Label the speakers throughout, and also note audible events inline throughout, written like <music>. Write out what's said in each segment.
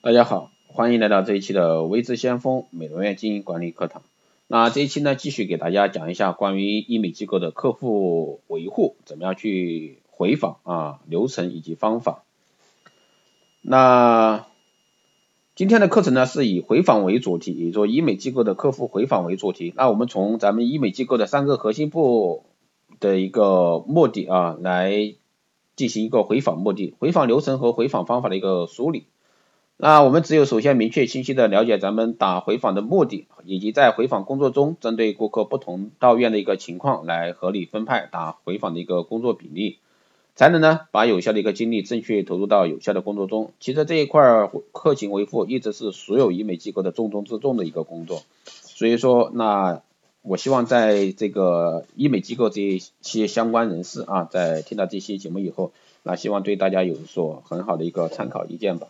Speaker 1: 大家好，欢迎来到这一期的微知先锋美容院经营管理课堂。那这一期呢，继续给大家讲一下关于医美机构的客户维护，怎么样去回访啊，流程以及方法。那今天的课程呢，是以回访为主题，也就是说医美机构的客户回访为主题。那我们从咱们医美机构的三个核心部的一个目的啊，来进行一个回访目的、回访流程和回访方法的一个梳理。那我们只有首先明确清晰的了解咱们打回访的目的，以及在回访工作中针对顾客不同到院的一个情况来合理分派打回访的一个工作比例，才能呢把有效的一个精力正确投入到有效的工作中。其实这一块客情维护一直是所有医美机构的重中之重的一个工作，所以说那我希望在这个医美机构这一些相关人士啊，在听到这些节目以后，那希望对大家有所很好的一个参考意见吧。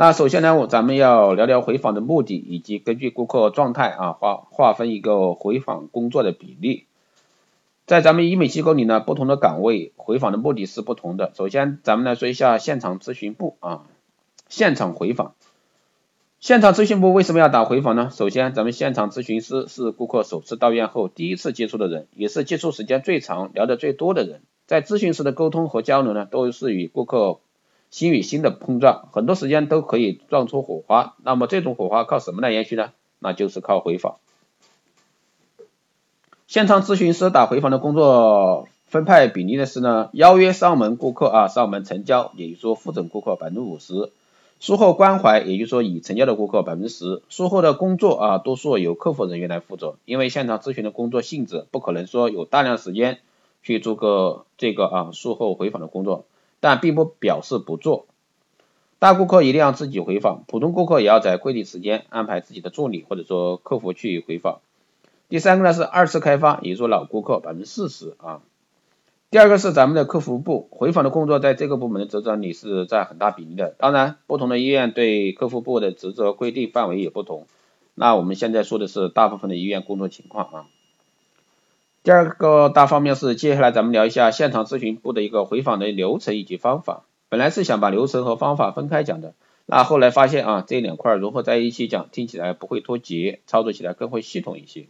Speaker 1: 那首先呢，我咱们要聊聊回访的目的，以及根据顾客状态啊划划分一个回访工作的比例。在咱们医美机构里呢，不同的岗位回访的目的是不同的。首先，咱们来说一下现场咨询部啊，现场回访。现场咨询部为什么要打回访呢？首先，咱们现场咨询师是顾客首次到院后第一次接触的人，也是接触时间最长、聊得最多的人。在咨询时的沟通和交流呢，都是与顾客。心与心的碰撞，很多时间都可以撞出火花。那么这种火花靠什么来延续呢？那就是靠回访。现场咨询师打回访的工作分派比例呢是呢，邀约上门顾客啊上门成交，也就是说复诊顾客百分之五十，术后关怀，也就是说已成交的顾客百分之十，术后的工作啊多数由客服人员来负责，因为现场咨询的工作性质不可能说有大量时间去做个这个啊术后回访的工作。但并不表示不做，大顾客一定要自己回访，普通顾客也要在规定时间安排自己的助理或者说客服去回访。第三个呢是二次开发，也就是老顾客百分之四十啊。第二个是咱们的客服部回访的工作，在这个部门的职责里是占很大比例的。当然，不同的医院对客服部的职责规定范围也不同。那我们现在说的是大部分的医院工作情况啊。第二个大方面是，接下来咱们聊一下现场咨询部的一个回访的流程以及方法。本来是想把流程和方法分开讲的，那后来发现啊，这两块融合在一起讲，听起来不会脱节，操作起来更会系统一些。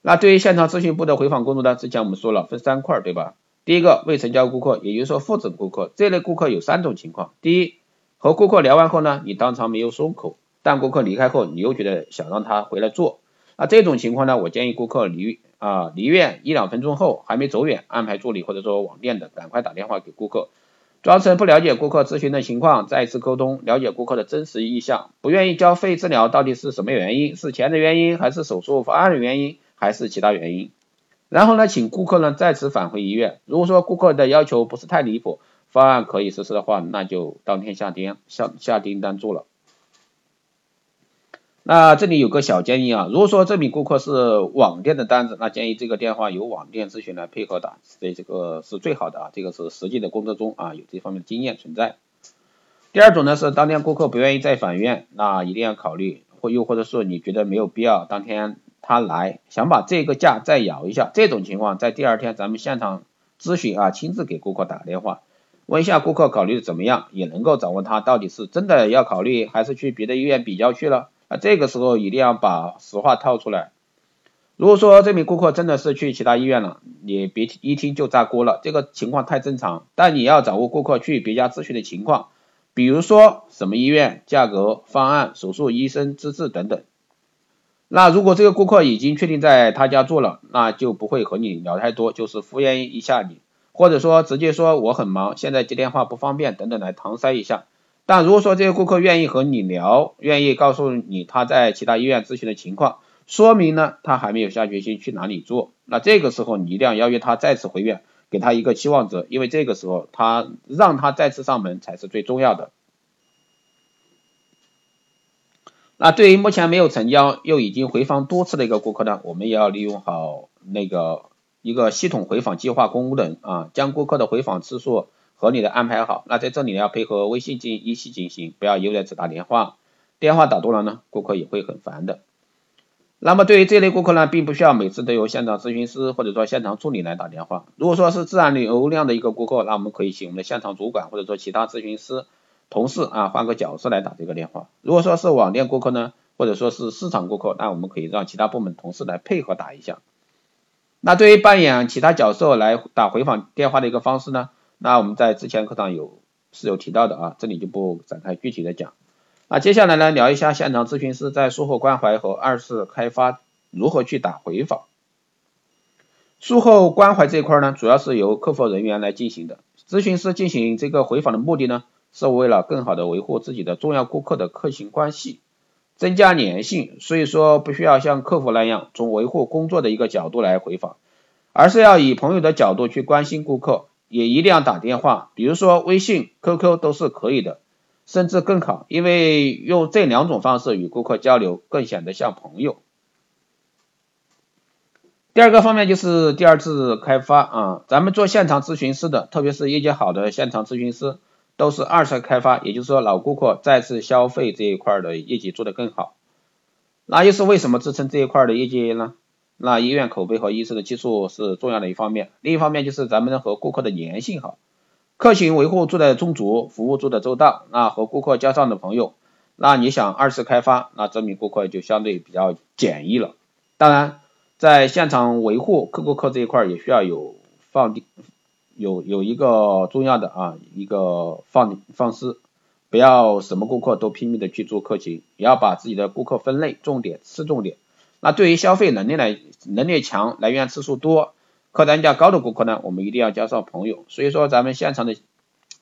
Speaker 1: 那对于现场咨询部的回访工作呢，之前我们说了分三块，对吧？第一个未成交顾客，也就是说复诊顾客，这类顾客有三种情况：第一，和顾客聊完后呢，你当场没有松口，但顾客离开后，你又觉得想让他回来做，那这种情况呢，我建议顾客离。啊，离院一两分钟后还没走远，安排助理或者说网店的赶快打电话给顾客，装成不了解顾客咨询的情况，再次沟通，了解顾客的真实意向，不愿意交费治疗到底是什么原因？是钱的原因，还是手术方案的原因，还是其他原因？然后呢，请顾客呢再次返回医院。如果说顾客的要求不是太离谱，方案可以实施的话，那就当天下订下下订单做了。那这里有个小建议啊，如果说这名顾客是网店的单子，那建议这个电话由网店咨询来配合打，这这个是最好的啊，这个是实际的工作中啊有这方面的经验存在。第二种呢是当天顾客不愿意再返院，那一定要考虑，或又或者说你觉得没有必要当天他来，想把这个价再摇一下，这种情况在第二天咱们现场咨询啊，亲自给顾客打个电话，问一下顾客考虑的怎么样，也能够掌握他到底是真的要考虑，还是去别的医院比较去了。那这个时候一定要把实话套出来。如果说这名顾客真的是去其他医院了，你别一听就炸锅了，这个情况太正常。但你要掌握顾客去别家咨询的情况，比如说什么医院、价格、方案、手术医生资质等等。那如果这个顾客已经确定在他家做了，那就不会和你聊太多，就是敷衍一下你，或者说直接说我很忙，现在接电话不方便等等来搪塞一下。但如果说这个顾客愿意和你聊，愿意告诉你他在其他医院咨询的情况，说明呢他还没有下决心去哪里做，那这个时候你一定要邀约他再次回院，给他一个期望值，因为这个时候他让他再次上门才是最重要的。那对于目前没有成交又已经回访多次的一个顾客呢，我们也要利用好那个一个系统回访计划功能啊，将顾客的回访次数。合理的安排好，那在这里要配合微信进行一起进行，不要悠在只打电话，电话打多了呢，顾客也会很烦的。那么对于这类顾客呢，并不需要每次都由现场咨询师或者说现场助理来打电话。如果说是自然流量的一个顾客，那我们可以请我们的现场主管或者说其他咨询师同事啊换个角色来打这个电话。如果说是网店顾客呢，或者说是市场顾客，那我们可以让其他部门同事来配合打一下。那对于扮演其他角色来打回访电话的一个方式呢，那我们在之前课堂有是有提到的啊，这里就不展开具体的讲。那接下来呢，聊一下现场咨询师在术后关怀和二次开发如何去打回访。术后关怀这一块呢，主要是由客服人员来进行的。咨询师进行这个回访的目的呢，是为了更好的维护自己的重要顾客的客情关系，增加粘性。所以说，不需要像客服那样从维护工作的一个角度来回访，而是要以朋友的角度去关心顾客，也一定要打电话，比如说微信、QQ 都是可以的。甚至更好，因为用这两种方式与顾客交流，更显得像朋友。第二个方面就是第二次开发啊，咱们做现场咨询师的，特别是业绩好的现场咨询师，都是二次开发，也就是说老顾客再次消费这一块的业绩做得更好。那又是为什么支撑这一块的业绩呢？那医院口碑和医生的技术是重要的一方面，另一方面就是咱们和顾客的粘性好。客情维护做的充足，服务做的周到，那和顾客交上的朋友，那你想二次开发，那证明顾客就相对比较简易了。当然，在现场维护客顾客这一块也需要有放定有有一个重要的啊一个放放思，不要什么顾客都拼命的去做客情，也要把自己的顾客分类重点吃重点。那对于消费能力来能力强、来源次数多。客单价高的顾客呢，我们一定要交上朋友。所以说，咱们现场的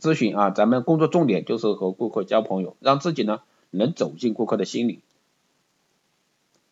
Speaker 1: 咨询啊，咱们工作重点就是和顾客交朋友，让自己呢能走进顾客的心里。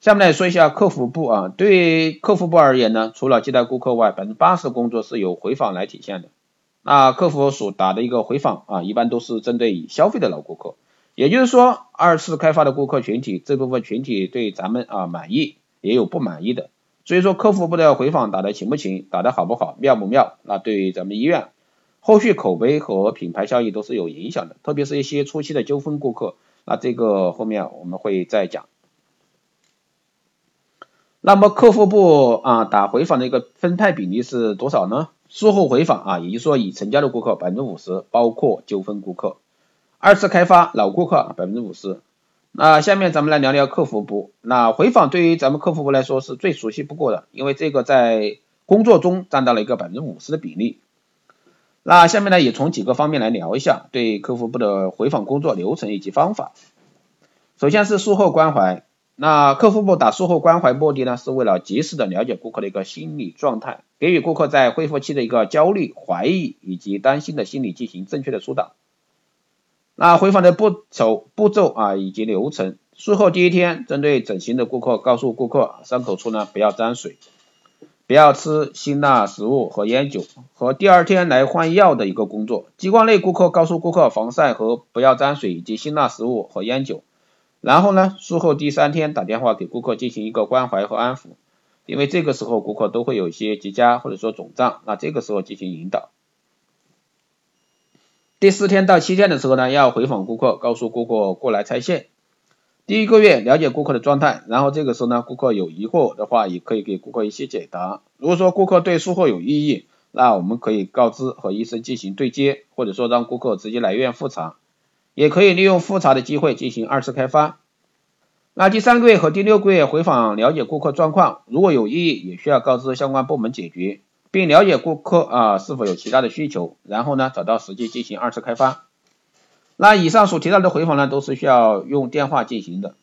Speaker 1: 下面来说一下客服部啊，对客服部而言呢，除了接待顾客外，百分之八十工作是由回访来体现的。那客服所打的一个回访啊，一般都是针对已消费的老顾客，也就是说，二次开发的顾客群体这部分群体对咱们啊满意，也有不满意的。所以说客服部的回访打得勤不勤，打得好不好，妙不妙，那对于咱们医院后续口碑和品牌效益都是有影响的。特别是一些初期的纠纷顾客，那这个后面我们会再讲。那么客服部啊打回访的一个分派比例是多少呢？术后回访啊，也就是说已成交的顾客百分之五十，包括纠纷顾客；二次开发老顾客百分之五十。那下面咱们来聊聊客服部。那回访对于咱们客服部来说是最熟悉不过的，因为这个在工作中占到了一个百分之五十的比例。那下面呢也从几个方面来聊一下对客服部的回访工作流程以及方法。首先是术后关怀。那客服部打术后关怀目的呢是为了及时的了解顾客的一个心理状态，给予顾客在恢复期的一个焦虑、怀疑以及担心的心理进行正确的疏导。那回访的步骤步骤啊以及流程，术后第一天，针对整形的顾客，告诉顾客伤口处呢不要沾水，不要吃辛辣食物和烟酒，和第二天来换药的一个工作。激光类顾客告诉顾客防晒和不要沾水以及辛辣食物和烟酒。然后呢，术后第三天打电话给顾客进行一个关怀和安抚，因为这个时候顾客都会有一些结痂或者说肿胀，那这个时候进行引导。第四天到七天的时候呢，要回访顾客，告诉顾客过来拆线。第一个月了解顾客的状态，然后这个时候呢，顾客有疑惑的话，也可以给顾客一些解答。如果说顾客对术后有异议，那我们可以告知和医生进行对接，或者说让顾客直接来院复查，也可以利用复查的机会进行二次开发。那第三个月和第六个月回访了解顾客状况，如果有异议，也需要告知相关部门解决。并了解顾客啊是否有其他的需求，然后呢找到时机进行二次开发。那以上所提到的回访呢，都是需要用电话进行的。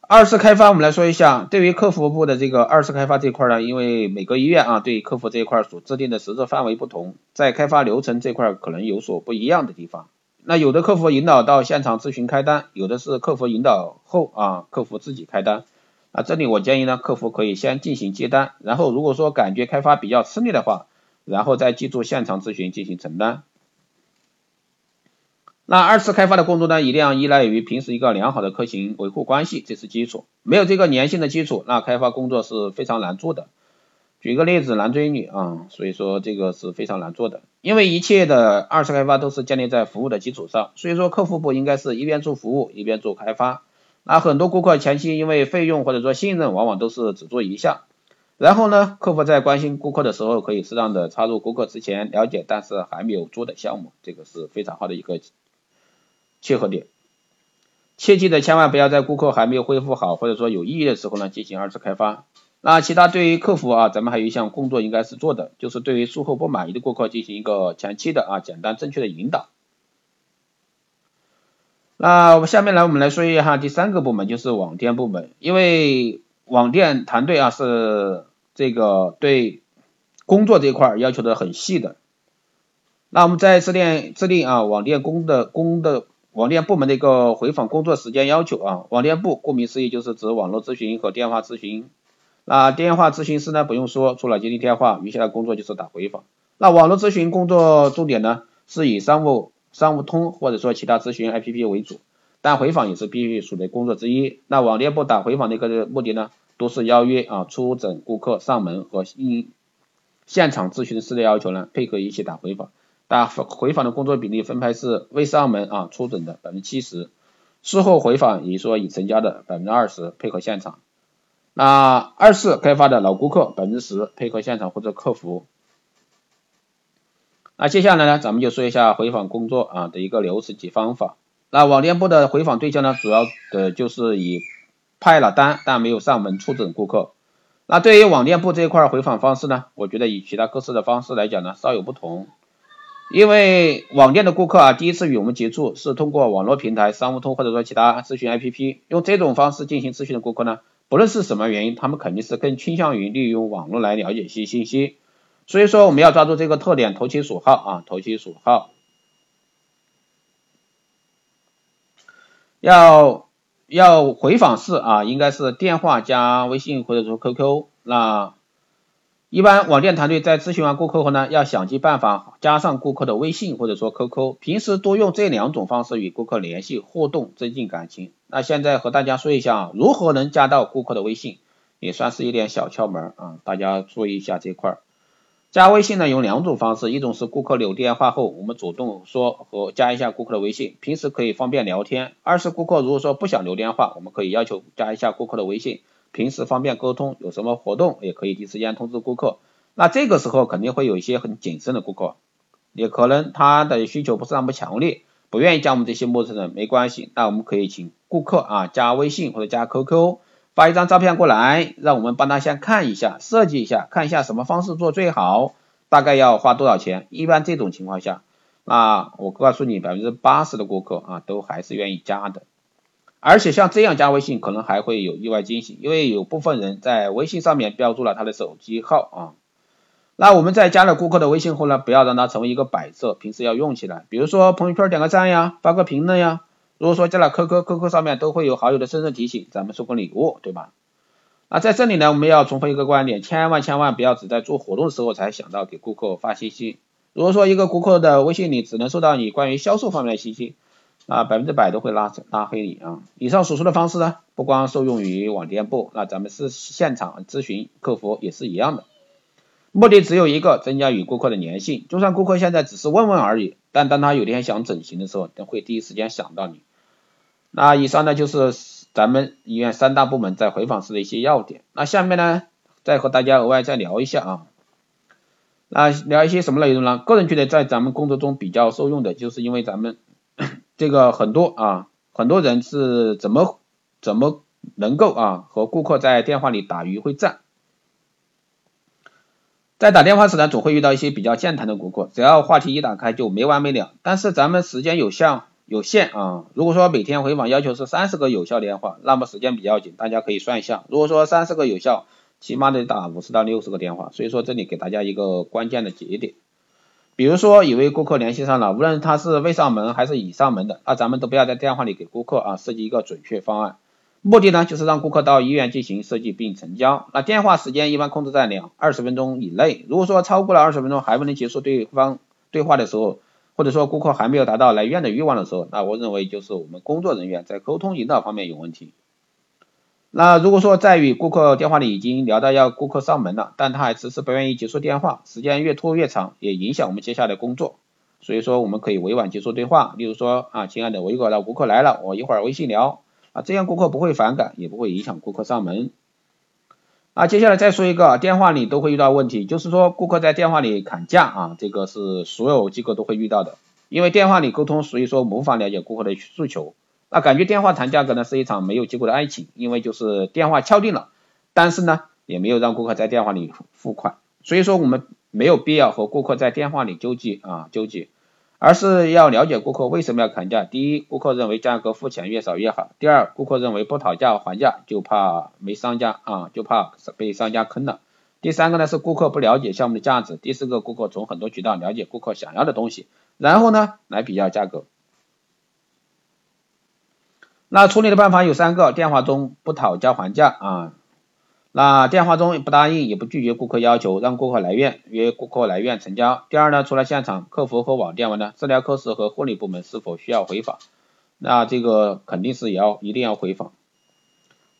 Speaker 1: 二次开发我们来说一下，对于客服部的这个二次开发这块呢，因为每个医院啊对客服这一块所制定的实质范围不同，在开发流程这块可能有所不一样的地方。那有的客服引导到现场咨询开单，有的是客服引导后啊客服自己开单。啊，这里我建议呢，客服可以先进行接单，然后如果说感觉开发比较吃力的话，然后再记住现场咨询进行承担。那二次开发的工作呢，一定要依赖于平时一个良好的客情维护关系，这是基础。没有这个粘性的基础，那开发工作是非常难做的。举个例子，男追女啊，所以说这个是非常难做的。因为一切的二次开发都是建立在服务的基础上，所以说客服部应该是一边做服务，一边做开发。啊很多顾客前期因为费用或者说信任，往往都是只做一项，然后呢，客服在关心顾客的时候，可以适当的插入顾客之前了解但是还没有做的项目，这个是非常好的一个切合点。切记的千万不要在顾客还没有恢复好或者说有异议的时候呢进行二次开发。那其他对于客服啊，咱们还有一项工作应该是做的，就是对于术后不满意的顾客进行一个前期的啊简单正确的引导。那我下面来我们来说一下第三个部门，就是网店部门，因为网店团队啊是这个对工作这一块要求的很细的。那我们在制定制定啊网店工的工的网店部门的一个回访工作时间要求啊，网店部顾名思义就是指网络咨询和电话咨询。那电话咨询师呢不用说，除了接听电话，余下的工作就是打回访。那网络咨询工作重点呢是以商务商务通或者说其他咨询 APP 为主。但回访也是必须属的工作之一。那网店部打回访的一个目的呢，都是邀约啊出诊顾客上门和应现场咨询师的要求呢，配合一起打回访。打回访的工作比例分派是未上门啊出诊的百分之七十，事后回访也说已成交的百分之二十，配合现场。那二次开发的老顾客百分之十，配合现场或者客服。那接下来呢，咱们就说一下回访工作啊的一个流程及方法。那网店部的回访对象呢，主要的就是以派了单但没有上门出诊顾客。那对于网店部这一块回访方式呢，我觉得与其他各司的方式来讲呢，稍有不同。因为网店的顾客啊，第一次与我们接触是通过网络平台、商务通或者说其他咨询 APP，用这种方式进行咨询的顾客呢，不论是什么原因，他们肯定是更倾向于利用网络来了解一些信息。所以说我们要抓住这个特点，投其所好啊，投其所好。要要回访是啊，应该是电话加微信或者说 QQ。那一般网店团队在咨询完顾客后呢，要想尽办法加上顾客的微信或者说 QQ，平时多用这两种方式与顾客联系互动，增进感情。那现在和大家说一下啊，如何能加到顾客的微信，也算是一点小窍门啊，大家注意一下这块儿。加微信呢有两种方式，一种是顾客留电话后，我们主动说和加一下顾客的微信，平时可以方便聊天；二是顾客如果说不想留电话，我们可以要求加一下顾客的微信，平时方便沟通，有什么活动也可以第一时间通知顾客。那这个时候肯定会有一些很谨慎的顾客，也可能他的需求不是那么强烈，不愿意加我们这些陌生人，没关系，那我们可以请顾客啊加微信或者加 QQ。发一张照片过来，让我们帮他先看一下，设计一下，看一下什么方式做最好，大概要花多少钱。一般这种情况下，那我告诉你，百分之八十的顾客啊，都还是愿意加的。而且像这样加微信，可能还会有意外惊喜，因为有部分人在微信上面标注了他的手机号啊。那我们在加了顾客的微信后呢，不要让他成为一个摆设，平时要用起来，比如说朋友圈点个赞呀，发个评论呀。如果说加了 QQ，QQ 上面都会有好友的生日提醒，咱们送个礼物，对吧？那在这里呢，我们要重复一个观点，千万千万不要只在做活动的时候才想到给顾客发信息。如果说一个顾客的微信里只能收到你关于销售方面的信息，啊，百分之百都会拉拉黑你啊。以上所说的方式呢，不光受用于网店部，那咱们是现场咨询客服也是一样的，目的只有一个，增加与顾客的粘性。就算顾客现在只是问问而已，但当他有天想整形的时候，他会第一时间想到你。那以上呢就是咱们医院三大部门在回访时的一些要点。那下面呢，再和大家额外再聊一下啊。那聊一些什么内容呢？个人觉得在咱们工作中比较受用的，就是因为咱们 <clears throat> 这个很多啊，很多人是怎么怎么能够啊和顾客在电话里打鱼会战。在打电话时呢，总会遇到一些比较健谈的顾客，只要话题一打开就没完没了。但是咱们时间有限。有限啊，如果说每天回访要求是三十个有效电话，那么时间比较紧，大家可以算一下。如果说三十个有效，起码得打五十到六十个电话，所以说这里给大家一个关键的节点。比如说有位顾客联系上了，无论他是未上门还是已上门的，那咱们都不要在电话里给顾客啊设计一个准确方案，目的呢就是让顾客到医院进行设计并成交。那电话时间一般控制在两二十分钟以内，如果说超过了二十分钟还不能结束对方对话的时候。或者说顾客还没有达到来医院的欲望的时候，那我认为就是我们工作人员在沟通引导方面有问题。那如果说在与顾客电话里已经聊到要顾客上门了，但他还迟迟不愿意结束电话，时间越拖越长，也影响我们接下来工作。所以说我们可以委婉结束对话，例如说啊，亲爱的，我一会儿老顾客来了，我一会儿微信聊，啊，这样顾客不会反感，也不会影响顾客上门。啊，接下来再说一个，电话里都会遇到问题，就是说顾客在电话里砍价啊，这个是所有机构都会遇到的，因为电话里沟通，所以说无法了解顾客的诉求，那感觉电话谈价格呢是一场没有结果的爱情，因为就是电话敲定了，但是呢也没有让顾客在电话里付款，所以说我们没有必要和顾客在电话里纠结啊纠结。而是要了解顾客为什么要砍价。第一，顾客认为价格付钱越少越好。第二，顾客认为不讨价还价就怕没商家啊，就怕被商家坑了。第三个呢是顾客不了解项目的价值。第四个，顾客从很多渠道了解顾客想要的东西，然后呢来比较价格。那处理的办法有三个：电话中不讨价还价啊。那电话中不答应也不拒绝顾客要求，让顾客来院约顾客来院成交。第二呢，除了现场客服和网店外呢，治疗科室和护理部门是否需要回访？那这个肯定是也要一定要回访。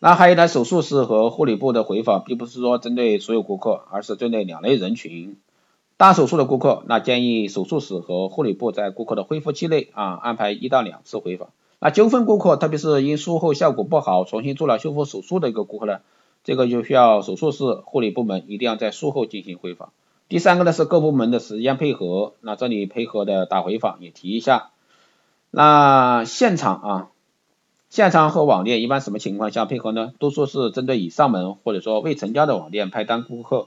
Speaker 1: 那还有呢，手术室和护理部的回访，并不是说针对所有顾客，而是针对两类人群。大手术的顾客，那建议手术室和护理部在顾客的恢复期内啊安排一到两次回访。那纠纷顾客，特别是因术后效果不好重新做了修复手术的一个顾客呢？这个就需要手术室护理部门一定要在术后进行回访。第三个呢是各部门的时间配合，那这里配合的打回访也提一下。那现场啊，现场和网店一般什么情况下配合呢？多数是针对已上门或者说未成交的网店派单顾客。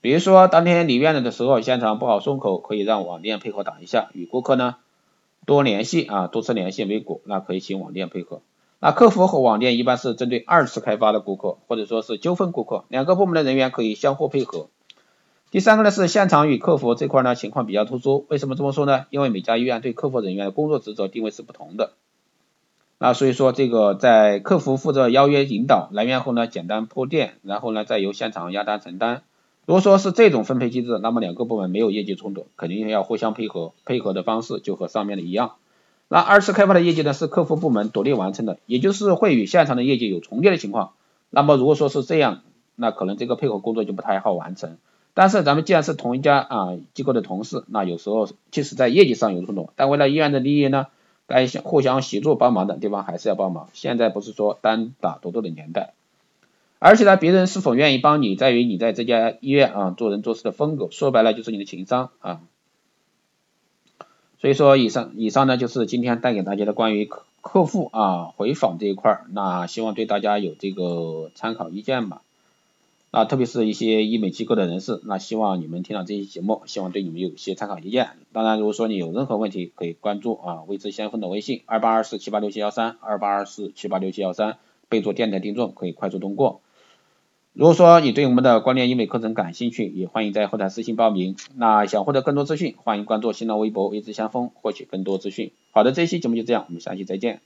Speaker 1: 比如说当天离院了的时候，现场不好松口，可以让网店配合打一下，与顾客呢多联系啊，多次联系为果，那可以请网店配合。那客服和网店一般是针对二次开发的顾客，或者说是纠纷顾客，两个部门的人员可以相互配合。第三个呢是现场与客服这块呢情况比较突出，为什么这么说呢？因为每家医院对客服人员的工作职责定位是不同的。那所以说这个在客服负责邀约引导，来源后呢简单铺垫，然后呢再由现场压单承担。如果说是这种分配机制，那么两个部门没有业绩冲突，肯定要互相配合，配合的方式就和上面的一样。那二次开发的业绩呢，是客服部门独立完成的，也就是会与现场的业绩有重叠的情况。那么如果说是这样，那可能这个配合工作就不太好完成。但是咱们既然是同一家啊机构的同事，那有时候即使在业绩上有冲突，但为了医院的利益呢，该相互相协助帮忙的地方还是要帮忙。现在不是说单打独斗的年代，而且呢，别人是否愿意帮你，在于你在这家医院啊做人做事的风格，说白了就是你的情商啊。所以说，以上以上呢就是今天带给大家的关于客客户啊回访这一块儿，那希望对大家有这个参考意见吧。啊，特别是一些医美机构的人士，那希望你们听到这期节目，希望对你们有一些参考意见。当然，如果说你有任何问题，可以关注啊未知先锋的微信二八二四七八六七幺三二八二四七八六七幺三，备注电台听众，可以快速通过。如果说你对我们的光电医美课程感兴趣，也欢迎在后台私信报名。那想获得更多资讯，欢迎关注新浪微博“一直相锋”获取更多资讯。好的，这期节目就这样，我们下期再见。